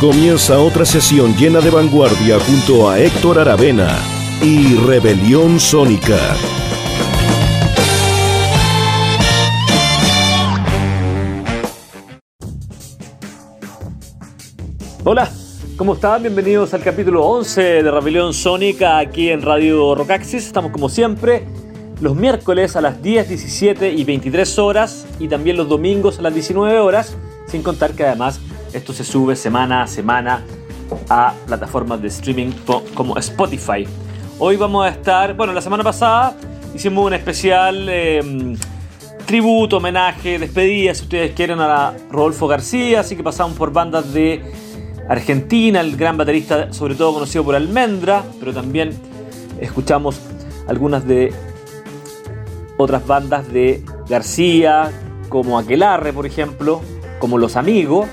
Comienza otra sesión llena de vanguardia junto a Héctor Aravena y Rebelión Sónica. Hola, ¿cómo están? Bienvenidos al capítulo 11 de Rebelión Sónica aquí en Radio Rocaxis. Estamos como siempre los miércoles a las 10, 17 y 23 horas y también los domingos a las 19 horas, sin contar que además esto se sube semana a semana a plataformas de streaming como Spotify. Hoy vamos a estar, bueno, la semana pasada hicimos un especial em, tributo, homenaje, despedida, si ustedes quieren, a Rodolfo García, así que pasamos por bandas de Argentina, el gran baterista sobre todo conocido por Almendra, pero también escuchamos algunas de otras bandas de García, como Aquelarre, por ejemplo, como Los Amigos.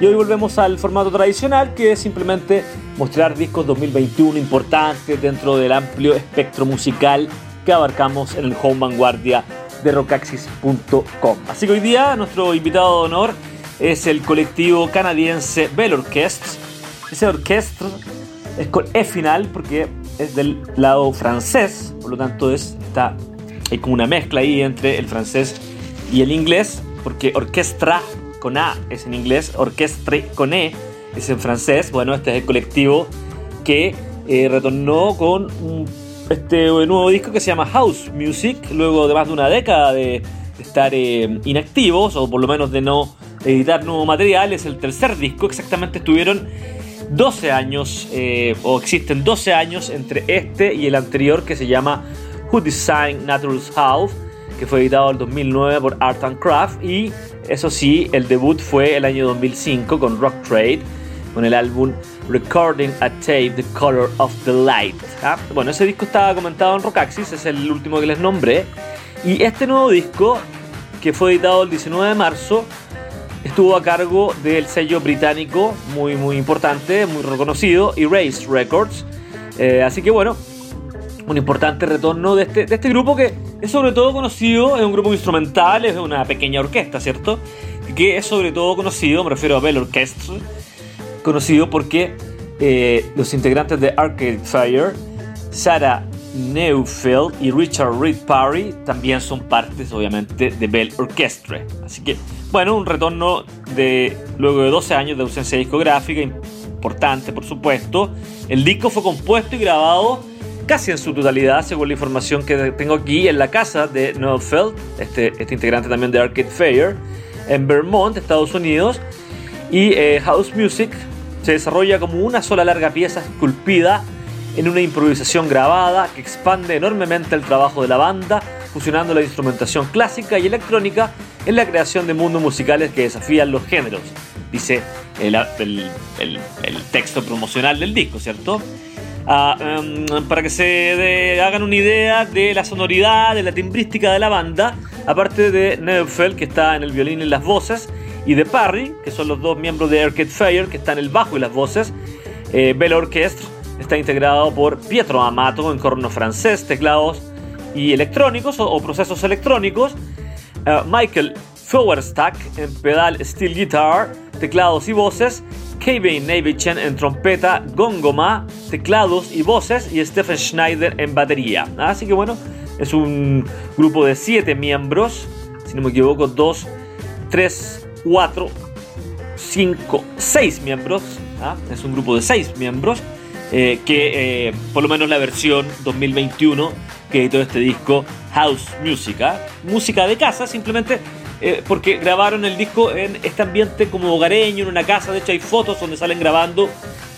Y hoy volvemos al formato tradicional, que es simplemente mostrar discos 2021 importantes dentro del amplio espectro musical que abarcamos en el home vanguardia de rockaxis.com. Así que hoy día nuestro invitado de honor es el colectivo canadiense Bell Orchestre. Ese orquestra es con E final porque es del lado francés, por lo tanto es, está hay como una mezcla ahí entre el francés y el inglés, porque orquestra con A es en inglés, orquestre con E es en francés. Bueno, este es el colectivo que eh, retornó con este nuevo disco que se llama House Music, luego de más de una década de, estar eh, inactivos, o por lo menos de no editar nuevo material. Es el tercer disco, exactamente estuvieron 12 años, eh, o existen 12 años entre este y el anterior que se llama Who Designed Natural's House, que fue editado en 2009 por Art and Craft. Y eso sí, el debut fue el año 2005 con Rock Trade, con el álbum Recording a Tape, The Color of the Light. ¿ah? Bueno, ese disco estaba comentado en Rockaxis, es el último que les nombré. Y este nuevo disco, que fue editado el 19 de marzo, estuvo a cargo del sello británico muy muy importante, muy reconocido, Erase Records. Eh, así que bueno, un importante retorno de este, de este grupo que es sobre todo conocido, es un grupo instrumental, es una pequeña orquesta, ¿cierto? Que es sobre todo conocido, me refiero a Bell Orchestra, conocido porque eh, los integrantes de Arcade Fire, Sarah Neufeld y Richard Reed Parry también son partes, obviamente, de Bell Orchestra. Así que, bueno, un retorno de luego de 12 años de ausencia discográfica, importante, por supuesto. El disco fue compuesto y grabado casi en su totalidad, según la información que tengo aquí, en la casa de Noel este, este integrante también de Arcade Fire, en Vermont, Estados Unidos. Y eh, House Music se desarrolla como una sola larga pieza esculpida en una improvisación grabada que expande enormemente el trabajo de la banda, fusionando la instrumentación clásica y electrónica en la creación de mundos musicales que desafían los géneros, dice el, el texto promocional del disco, ¿cierto? Em, para que se hagan una idea de la sonoridad, de la timbrística de la banda, aparte de Neufeld, que está en el violín y las voces, y de Parry, que son los dos miembros de Arcade Fire, que están en el bajo y las voces. Eh, Bell Orchestra está integrado por Pietro Amato en corno francés, teclados y electrónicos o, procesos electrónicos. Eh, Michael Flowerstack en pedal steel guitar, teclados y voces. Kevin Nevichen en trompeta, gongoma, teclados y voces y Stephen Schneider en batería. Así que bueno, es un grupo de 7 miembros, si no me equivoco, 2, 3, 4, 5, 6 miembros. ¿ah? Es un grupo de 6 miembros eh, que eh, por lo menos la versión 2021 que editó este disco House Music. ¿ah? Música de casa, simplemente eh, porque grabaron el disco en este ambiente como hogareño, en una casa. De hecho, hay fotos donde salen grabando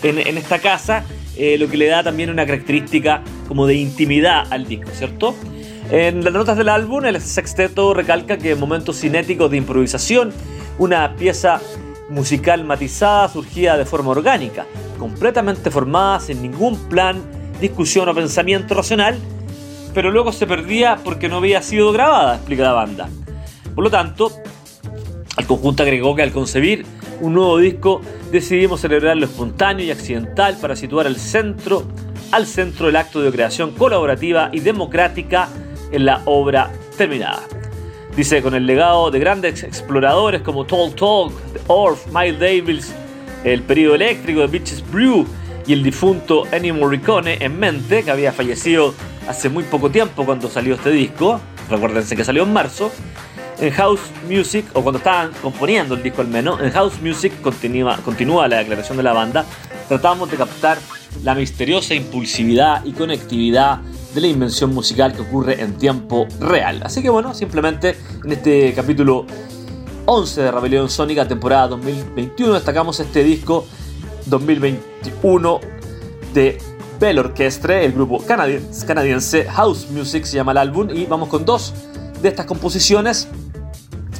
en, esta casa, eh, lo que le da también una característica como de intimidad al disco, ¿cierto? En las notas del álbum, el sexteto recalca que momentos cinéticos de improvisación, una pieza musical matizada surgida de forma orgánica, completamente formada sin ningún plan, discusión o pensamiento racional, pero luego se perdía porque no había sido grabada, explica la banda. Por lo tanto, el conjunto agregó que al concebir un nuevo disco decidimos celebrar lo espontáneo y accidental para situar al centro, al centro del acto de creación colaborativa y democrática en la obra terminada. Dice, con el legado de grandes exploradores como Tall Talk, The Orf, Miles Davis, el periodo eléctrico de Beaches Brew y el difunto Ennio Morricone en mente, que había fallecido hace muy poco tiempo cuando salió este disco, recuérdense que salió en marzo, en House Music, o cuando estaban componiendo el disco al menos, en House Music continúa, la declaración de la banda, tratamos de captar la misteriosa impulsividad y conectividad de la invención musical que ocurre en tiempo real. Así que bueno, simplemente en este capítulo 11 de Rebelión Sónica, temporada 2021, destacamos este disco 2021 de Bell Orchestre, el grupo canadiense, canadiense House Music se llama el álbum, y vamos con dos de estas composiciones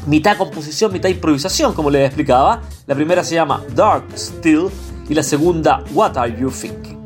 mitad composición, mitad improvisación, como les explicaba. La primera se llama Dark Still y la segunda What Are You Thinking.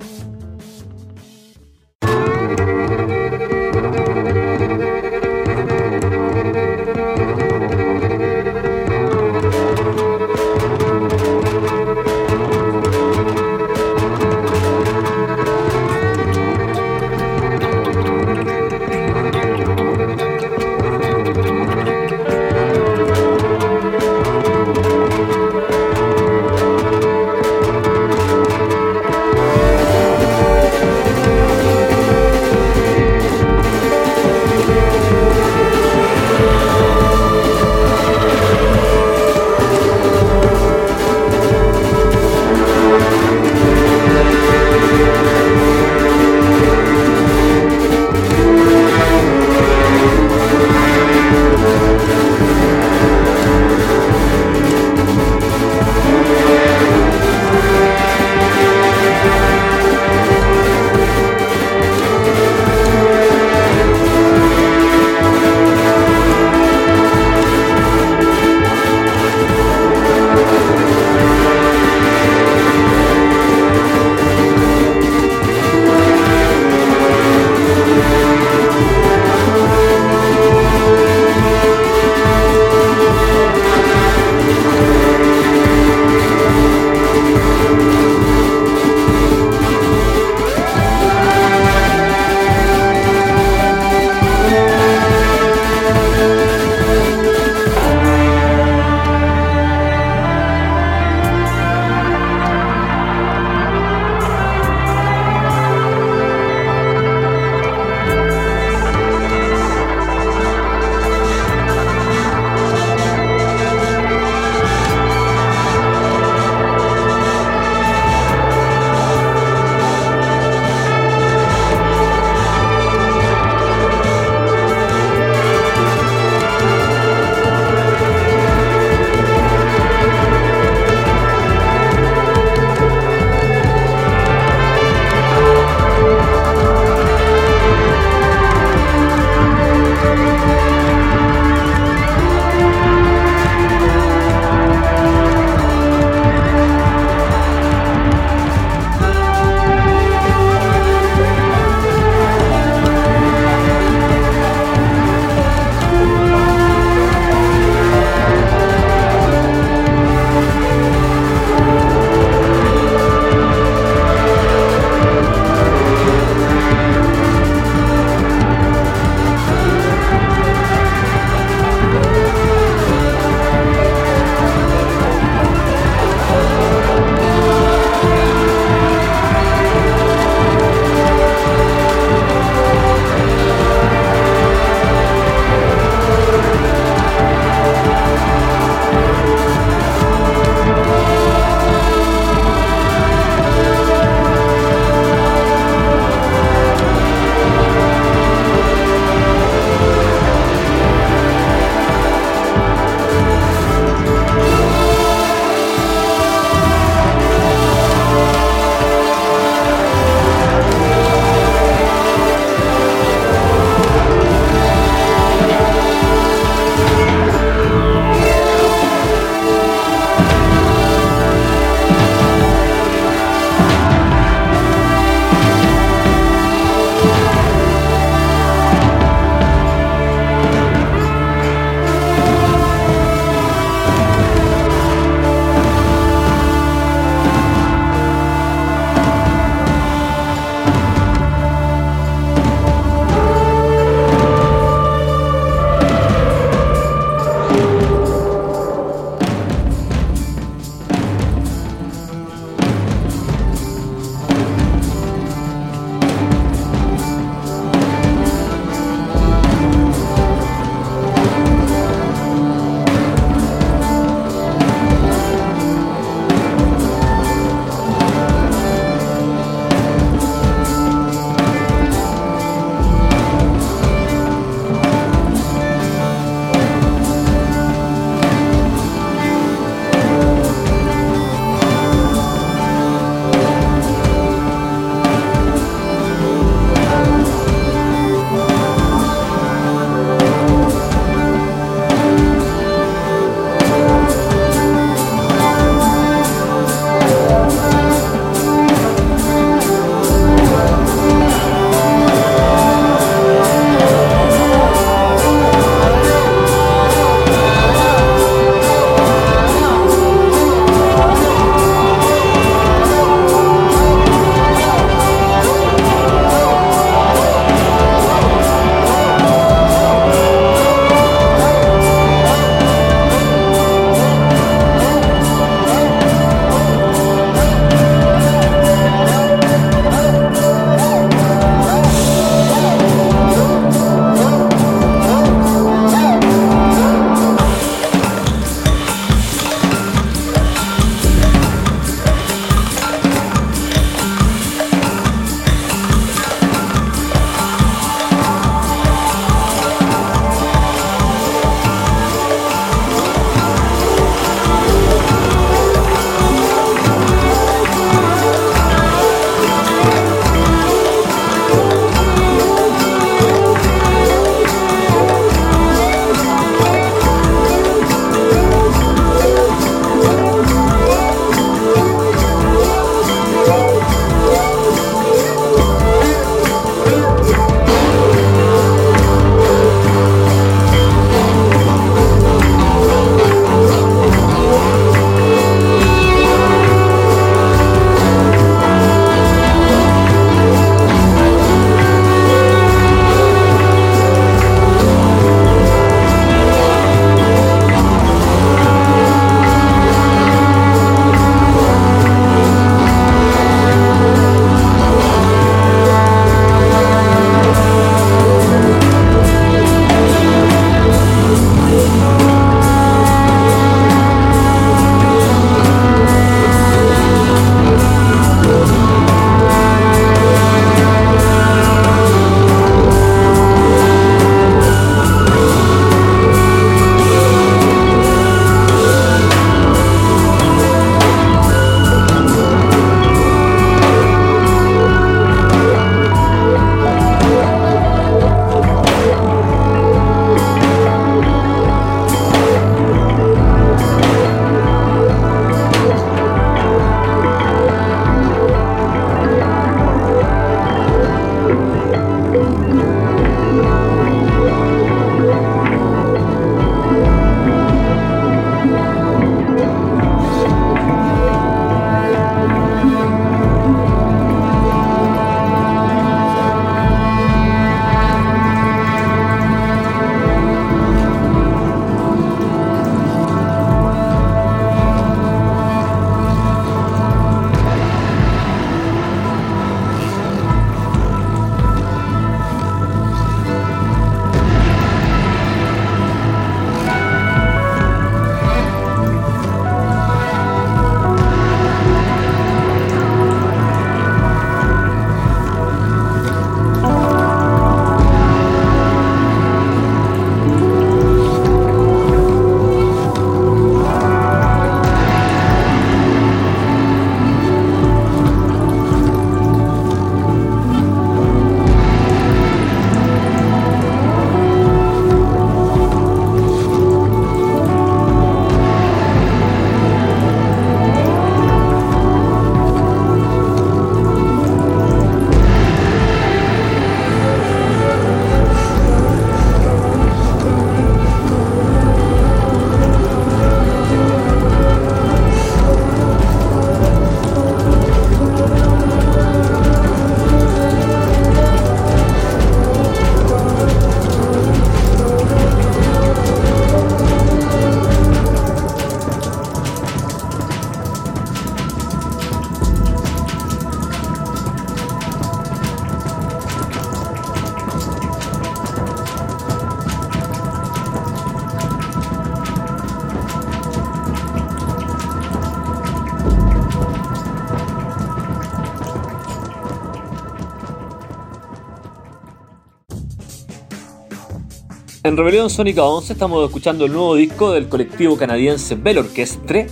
En Rebelión Sónica 11 estamos escuchando el nuevo disco del colectivo canadiense Bell Orchestre.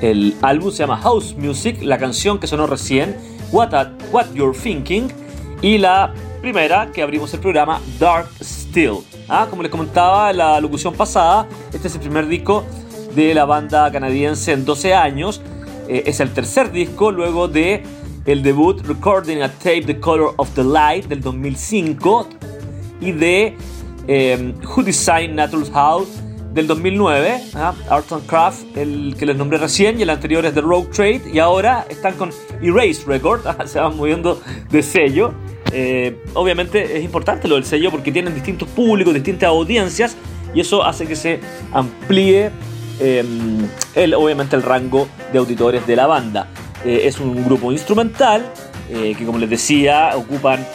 El álbum se llama House Music, la canción que sonó recién, What, What You're Thinking, y la primera que abrimos el programa, Dark Still. Ah, como les comentaba en la locución pasada, este es el primer disco de la banda canadiense en 12 años. Eh, es el tercer disco luego de el debut Recording a Tape The Color of the Light del 2005 y de eh, Who Designed Natural House del 2009, ¿ah? Art and Craft, el que les nombré recién, y el anterior es The Rogue Trade, y ahora están con Erase Record, se van moviendo de sello. Eh, obviamente es importante lo del sello porque tienen distintos públicos, distintas audiencias, y eso hace que se amplíe em, el, obviamente el rango de auditores de la banda. Eh, es un grupo instrumental eh, que, como les decía, ocupan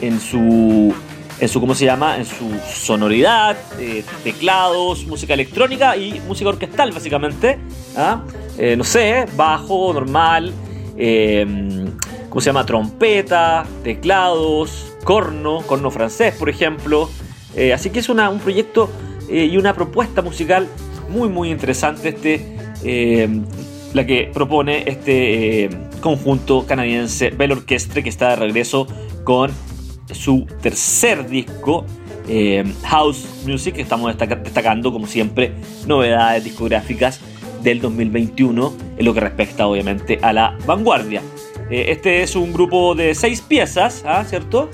en su en su, ¿cómo se llama? En su sonoridad, eh, teclados, música electrónica y música orquestal, básicamente. ¿ah? Eh, no sé, bajo, normal, em, ¿cómo se llama? Trompeta, teclados, corno, corno francés, por ejemplo. Eh, así que es una, un proyecto y una propuesta musical muy, muy interesante este, em, la que propone este conjunto canadiense Bell Orchestre que está de regreso con su tercer disco, eh, House Music, estamos destacando como siempre novedades discográficas del 2021 en lo que respecta obviamente a la vanguardia. Eh, este es un grupo de seis piezas, ¿ah? ¿cierto?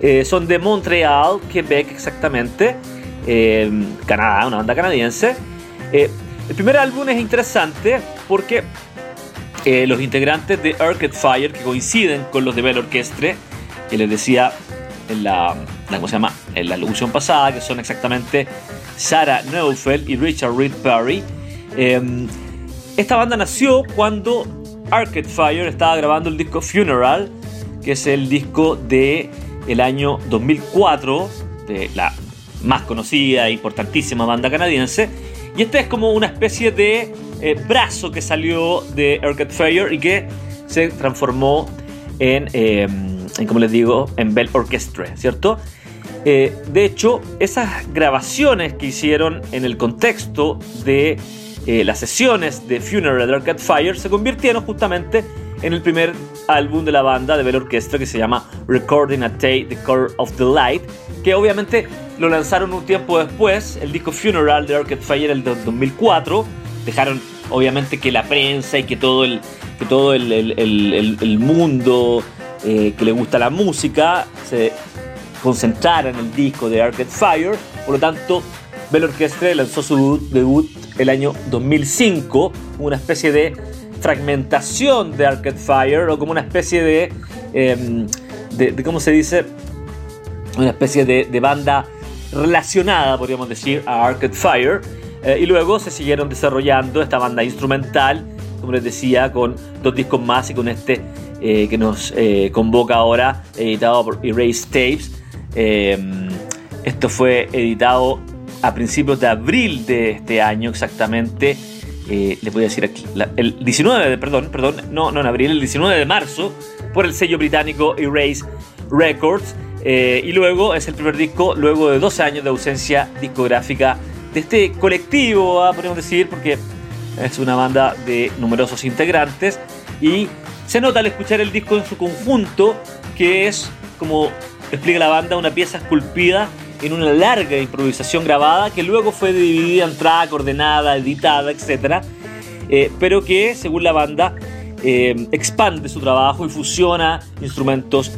Eh, son de Montreal, Quebec exactamente, Canadá, una banda canadiense. el primer álbum es interesante porque los integrantes de Arcade Fire, que coinciden con los de Bell Orchestre, que les decía en la, ¿cómo se llama? En la locución pasada, que son exactamente Sarah Neufeld y Richard Reed Perry. Em, esta banda nació cuando Arcade Fire estaba grabando el disco Funeral, que es el disco de el año 2004 de la más conocida e importantísima banda canadiense. Y este es como una especie de eh, brazo que salió de Arcade Fire y que se transformó en em, como les digo, en Bell Orchestra, ¿cierto? Eh, de hecho, esas grabaciones que hicieron en el contexto de eh, las sesiones de Funeral de Arcade Fire se convirtieron justamente en el primer álbum de la banda de Bell Orchestra que se llama Recording a Day, The Color of the Light, que obviamente lo lanzaron un tiempo después, el disco Funeral de Arcade Fire el 2004, dejaron obviamente que la prensa y que todo el, que todo el, el mundo eh, que le gusta la música se concentrara en el disco de Arcade Fire. Por lo tanto, Bell Orchestra lanzó su debut el año 2005, una especie de fragmentación de Arcade Fire o como una especie de, em, de, ¿cómo se dice? Una especie de, banda relacionada, podríamos decir, a Arcade Fire. Eh, y luego se siguieron desarrollando esta banda instrumental, como les decía, con dos discos más y con este eh, que nos eh, convoca ahora, editado por Erase Tapes. Em, esto fue editado a principios de abril de este año exactamente. Eh, les voy a decir aquí, el 19 de, perdón, perdón, no, no en abril, el 19 de marzo, por el sello británico Erase Records. y luego es el primer disco, luego de 12 años de ausencia discográfica de este colectivo, ah, podemos decir, porque es una banda de numerosos integrantes y se nota al escuchar el disco en su conjunto que es, como explica la banda, una pieza esculpida en una larga improvisación grabada que luego fue dividida en track, ordenada, editada, etc. Eh, pero que, según la banda, eh, expande su trabajo y fusiona instrumentos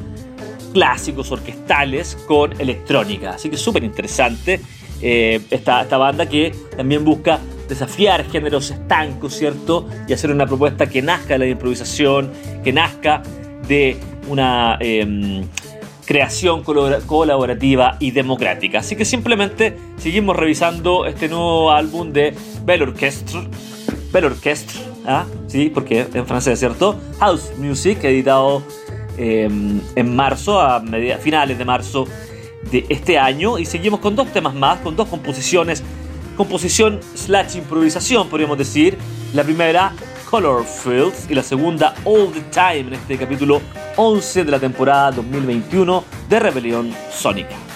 clásicos, orquestales, con electrónica. Así que súper interesante eh, esta, esta banda que también busca desafiar géneros estancos, ¿cierto? Y hacer una propuesta que nazca de la improvisación, que nazca de una em, creación colaborativa y democrática. Así que simplemente seguimos revisando este nuevo álbum de Bell Orchestre. Bell Orchestre, ¿ah? Sí, porque en francés, ¿cierto? House Music, editado em, en marzo, a finales de marzo de este año. Y seguimos con dos temas más, con dos composiciones composición slash improvisación, podríamos decir. La primera, Color Fields, y la segunda, All the Time, en este capítulo 11 de la temporada 2021 de Rebelión Sónica.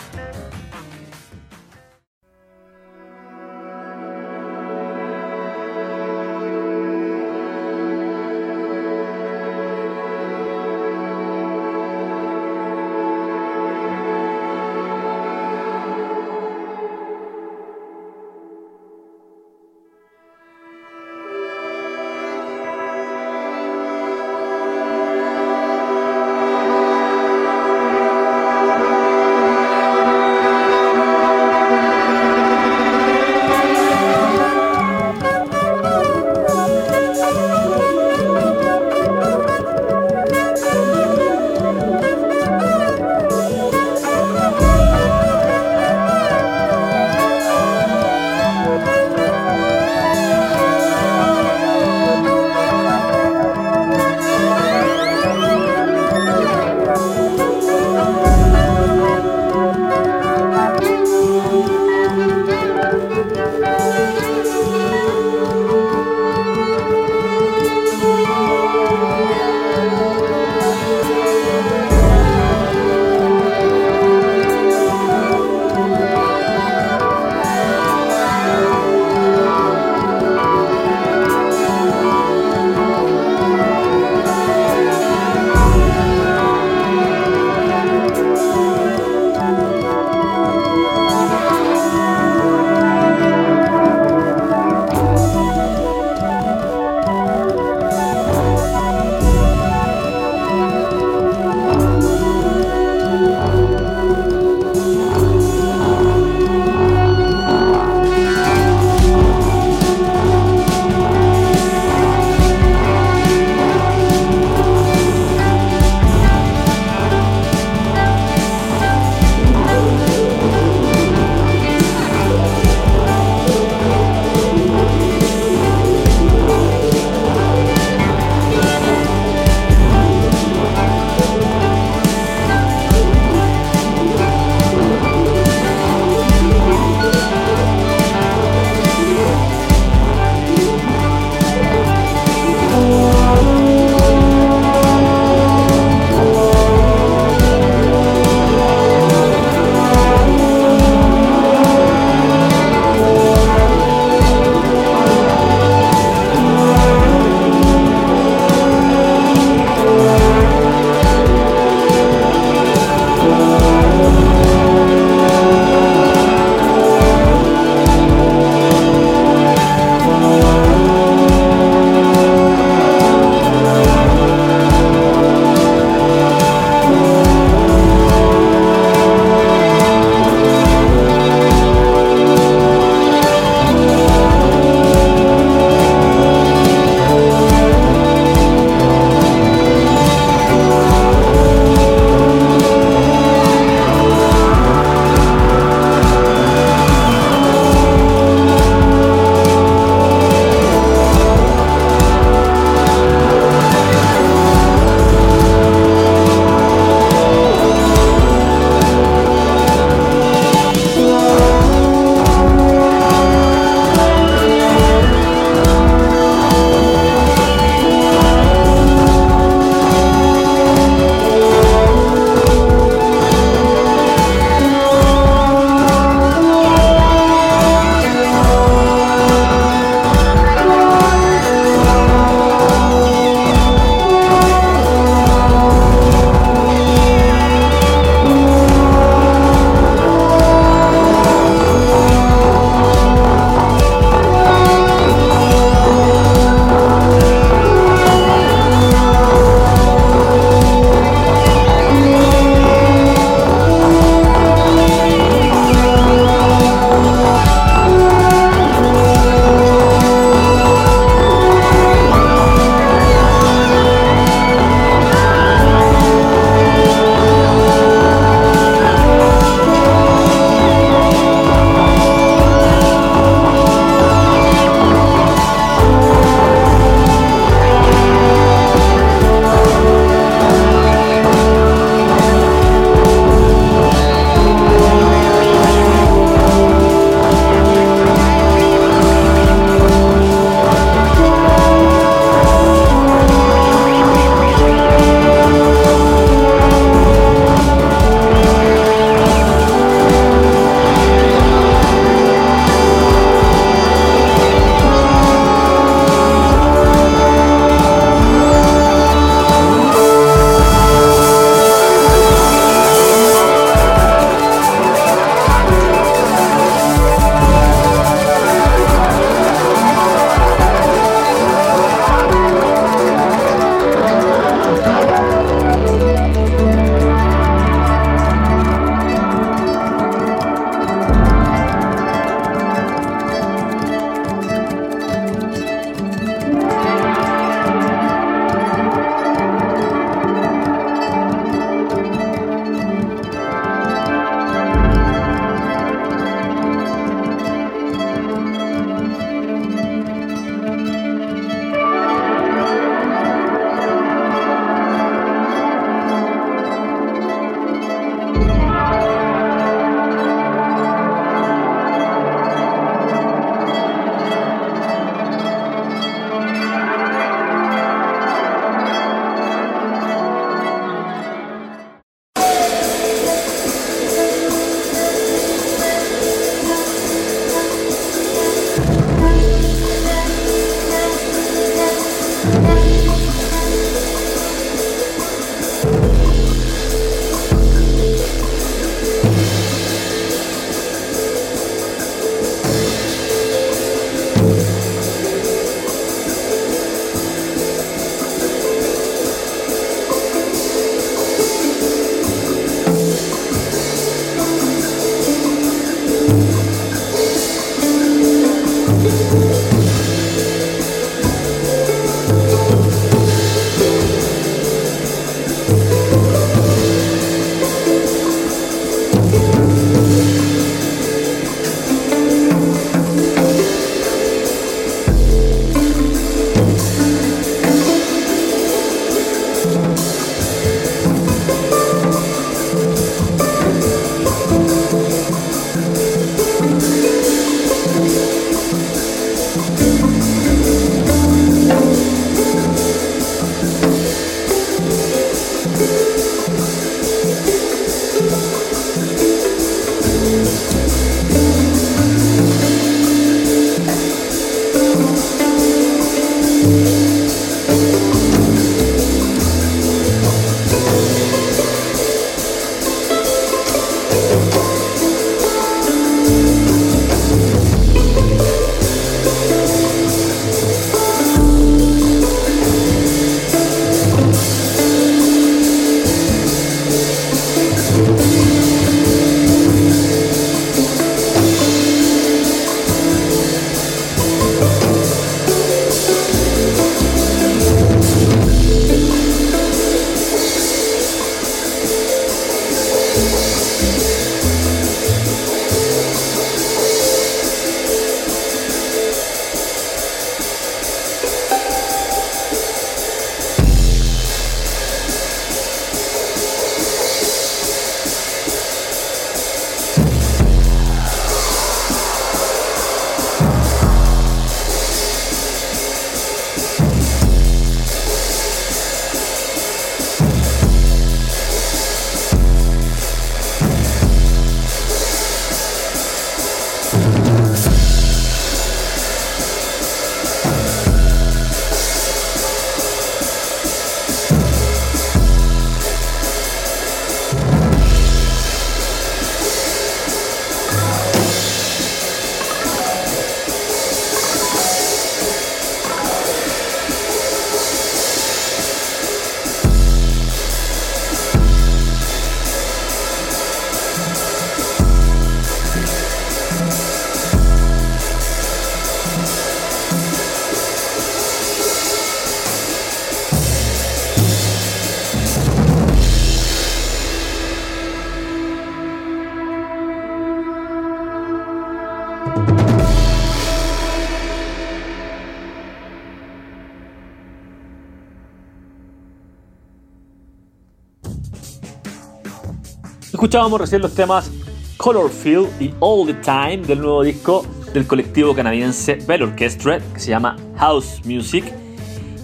Escuchábamos recién los temas Colorfield y All the Time del nuevo disco del colectivo canadiense Bell Orchestra que se llama House Music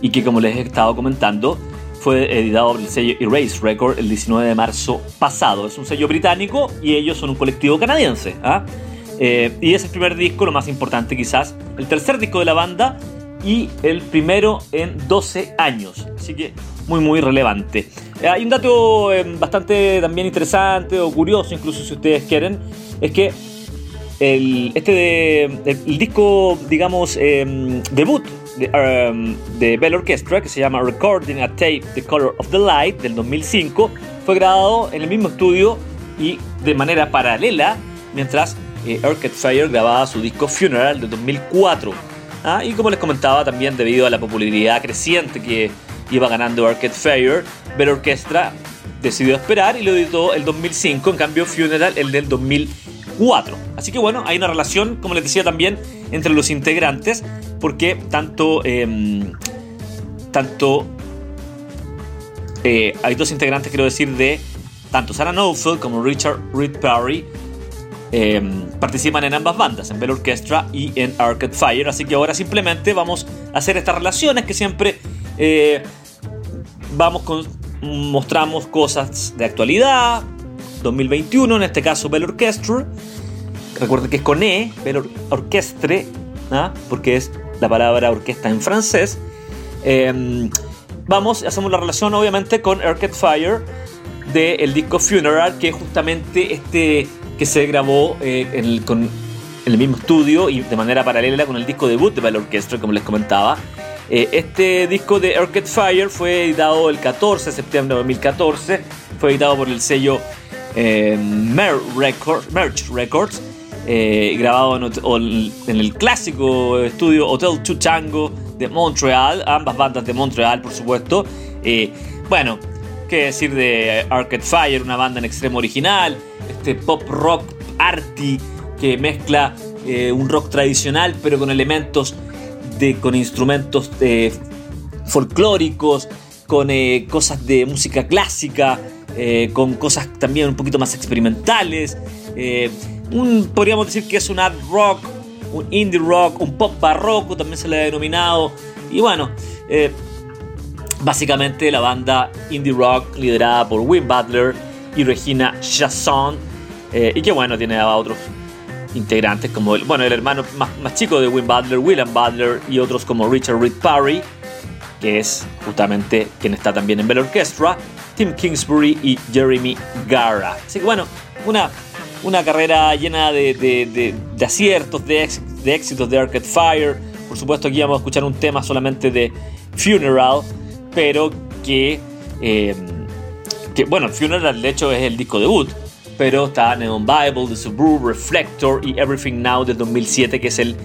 y que como les he estado comentando fue editado por el sello Erase Record el 19 de marzo pasado. Es un sello británico y ellos son un colectivo canadiense. ¿ah? Eh, y es el primer disco, lo más importante quizás, el tercer disco de la banda y el primero en 12 años. Así que muy muy relevante. Eh, hay un dato eh, bastante también interesante o curioso, incluso si ustedes quieren, es que el, este el, disco, digamos, em, debut de, um, de, Bell Orchestra, que se llama Recording a Tape The Color of the Light del 2005, fue grabado en el mismo estudio y de manera paralela mientras eh, Fire grababa su disco Funeral de 2004. Ah, y como les comentaba, también debido a la popularidad creciente que iba ganando Arcade Fire, Bell Orchestra decidió esperar y lo editó el 2005, en cambio Funeral el del 2004. Así que bueno, hay una relación, como les decía también, entre los integrantes, porque tanto, em, tanto eh, hay dos integrantes, quiero decir, de tanto Sarah Knowfield como Richard Reed Perry em, participan en ambas bandas, en Bell Orchestra y en Arcade Fire. Así que ahora simplemente vamos a hacer estas relaciones que siempre eh, vamos con, mostramos cosas de actualidad, 2021, en este caso Bell Orchestra. Recuerden que es con E, Bell Orchestre, ¿ah? porque es la palabra orquesta en francés. Eh, vamos, hacemos la relación obviamente con Arcade Fire del disco Funeral, que es justamente este que se grabó eh, en, el, en el mismo estudio y de manera paralela con el disco debut de Bell Orchestra, como les comentaba. Eh, este disco de Arcade Fire fue editado el 14 de septiembre de 2014. Fue editado por el sello eh, Merch Records. Eh, grabado en, el clásico estudio Hotel Chuchango de Montreal. Ambas bandas de Montreal, por supuesto. bueno, qué decir de Arcade Fire, una banda en extremo original. Este pop rock arty que mezcla un rock tradicional pero con elementos con instrumentos eh, folclóricos, con eh, cosas de música clásica, eh, con cosas también un poquito más experimentales. Podríamos decir que es un art rock, un indie rock, un pop barroco, también se le ha denominado. Y bueno, básicamente la banda indie rock liderada por Wim Butler y Regina Chasson. y que bueno, tiene otros integrantes como el, bueno, el hermano más, chico de Win Butler, William Butler y otros como Richard Reed Parry, que es justamente quien está también en Bell Orchestra, Tim Kingsbury y Jeremy Gara. Así que bueno, una, una carrera llena de, aciertos, de, éxitos de Arcade Fire. Por supuesto aquí vamos a escuchar un tema solamente de Funeral, pero que, eh, que bueno, Funeral de hecho es el disco debut pero está Neon Bible, The Suburb, Reflector y Everything Now del 2007, que es el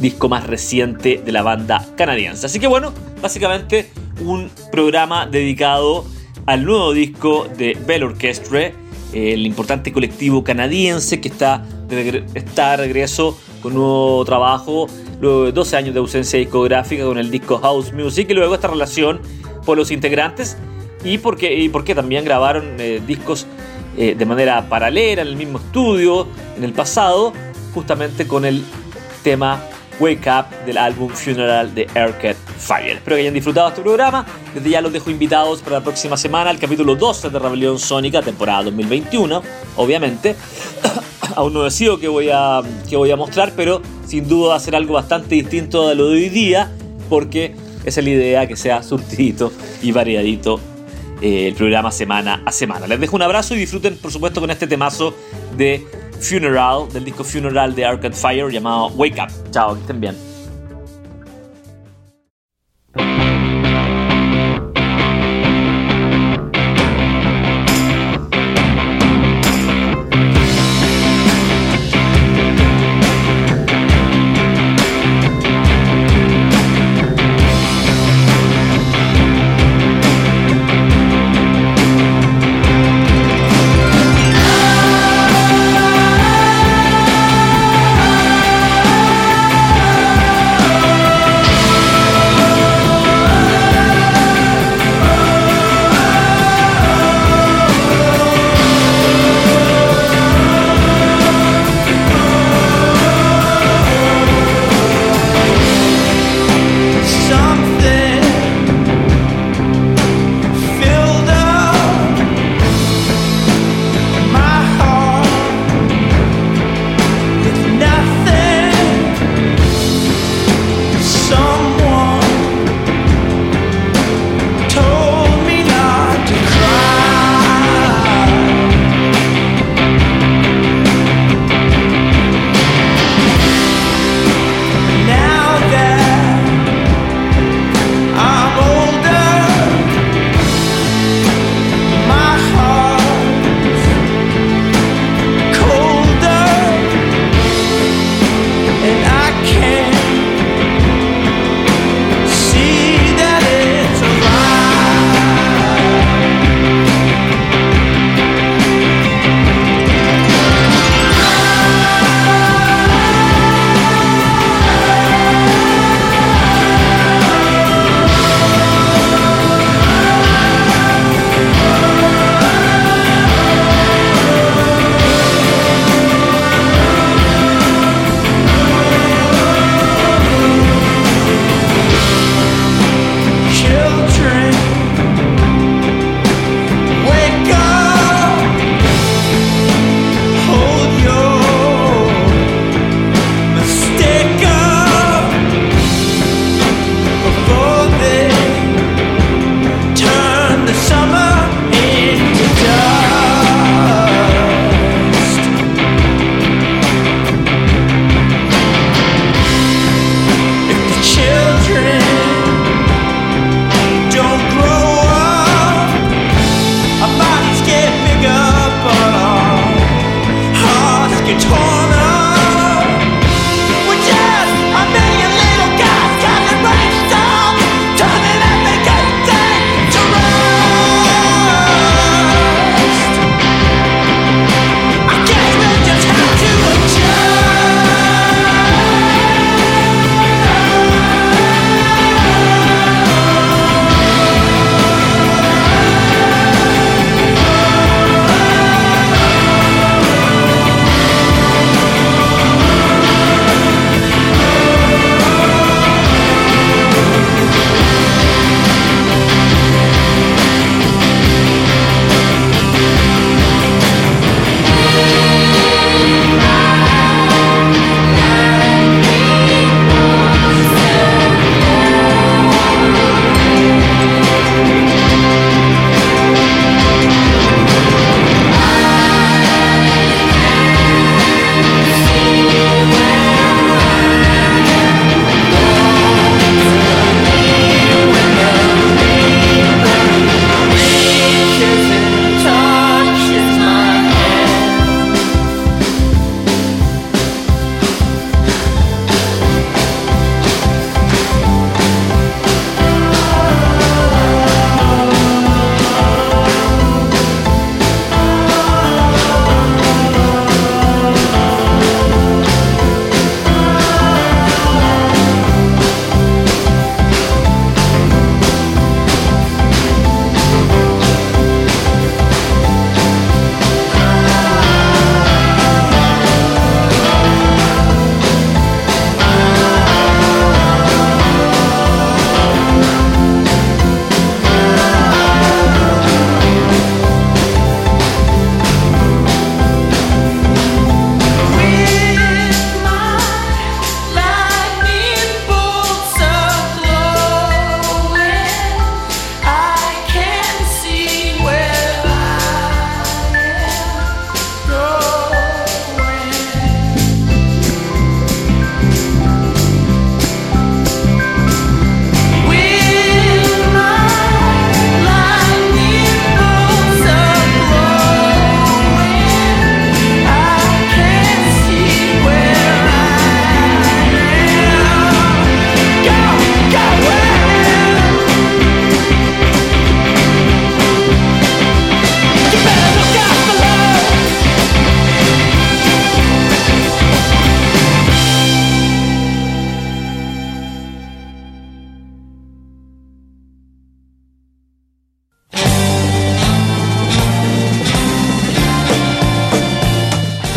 disco más reciente de la banda canadiense. Así que bueno, básicamente un programa dedicado al nuevo disco de Bell Orchestra, el importante colectivo canadiense que está de, está regreso con nuevo trabajo luego de 12 años de ausencia discográfica con el disco House Music y luego esta relación por los integrantes y porque, y porque también grabaron eh, discos eh, de manera paralela en el mismo estudio en el pasado, justamente con el tema Wake Up del álbum Funeral de Arcade Fire. Espero que hayan disfrutado este programa. Desde ya los dejo invitados para la próxima semana, el capítulo 12 de Rebelión Sónica, temporada 2021, obviamente. Aún no decido qué voy, a, voy a mostrar, pero sin duda va a ser algo bastante distinto de lo de hoy día, porque es la idea que sea surtidito y variadito eh, el programa semana a semana. Les dejo un abrazo y disfruten, por supuesto, con este temazo de Funeral, del disco Funeral de Arcade Fire llamado Wake Up. Chao, que estén bien.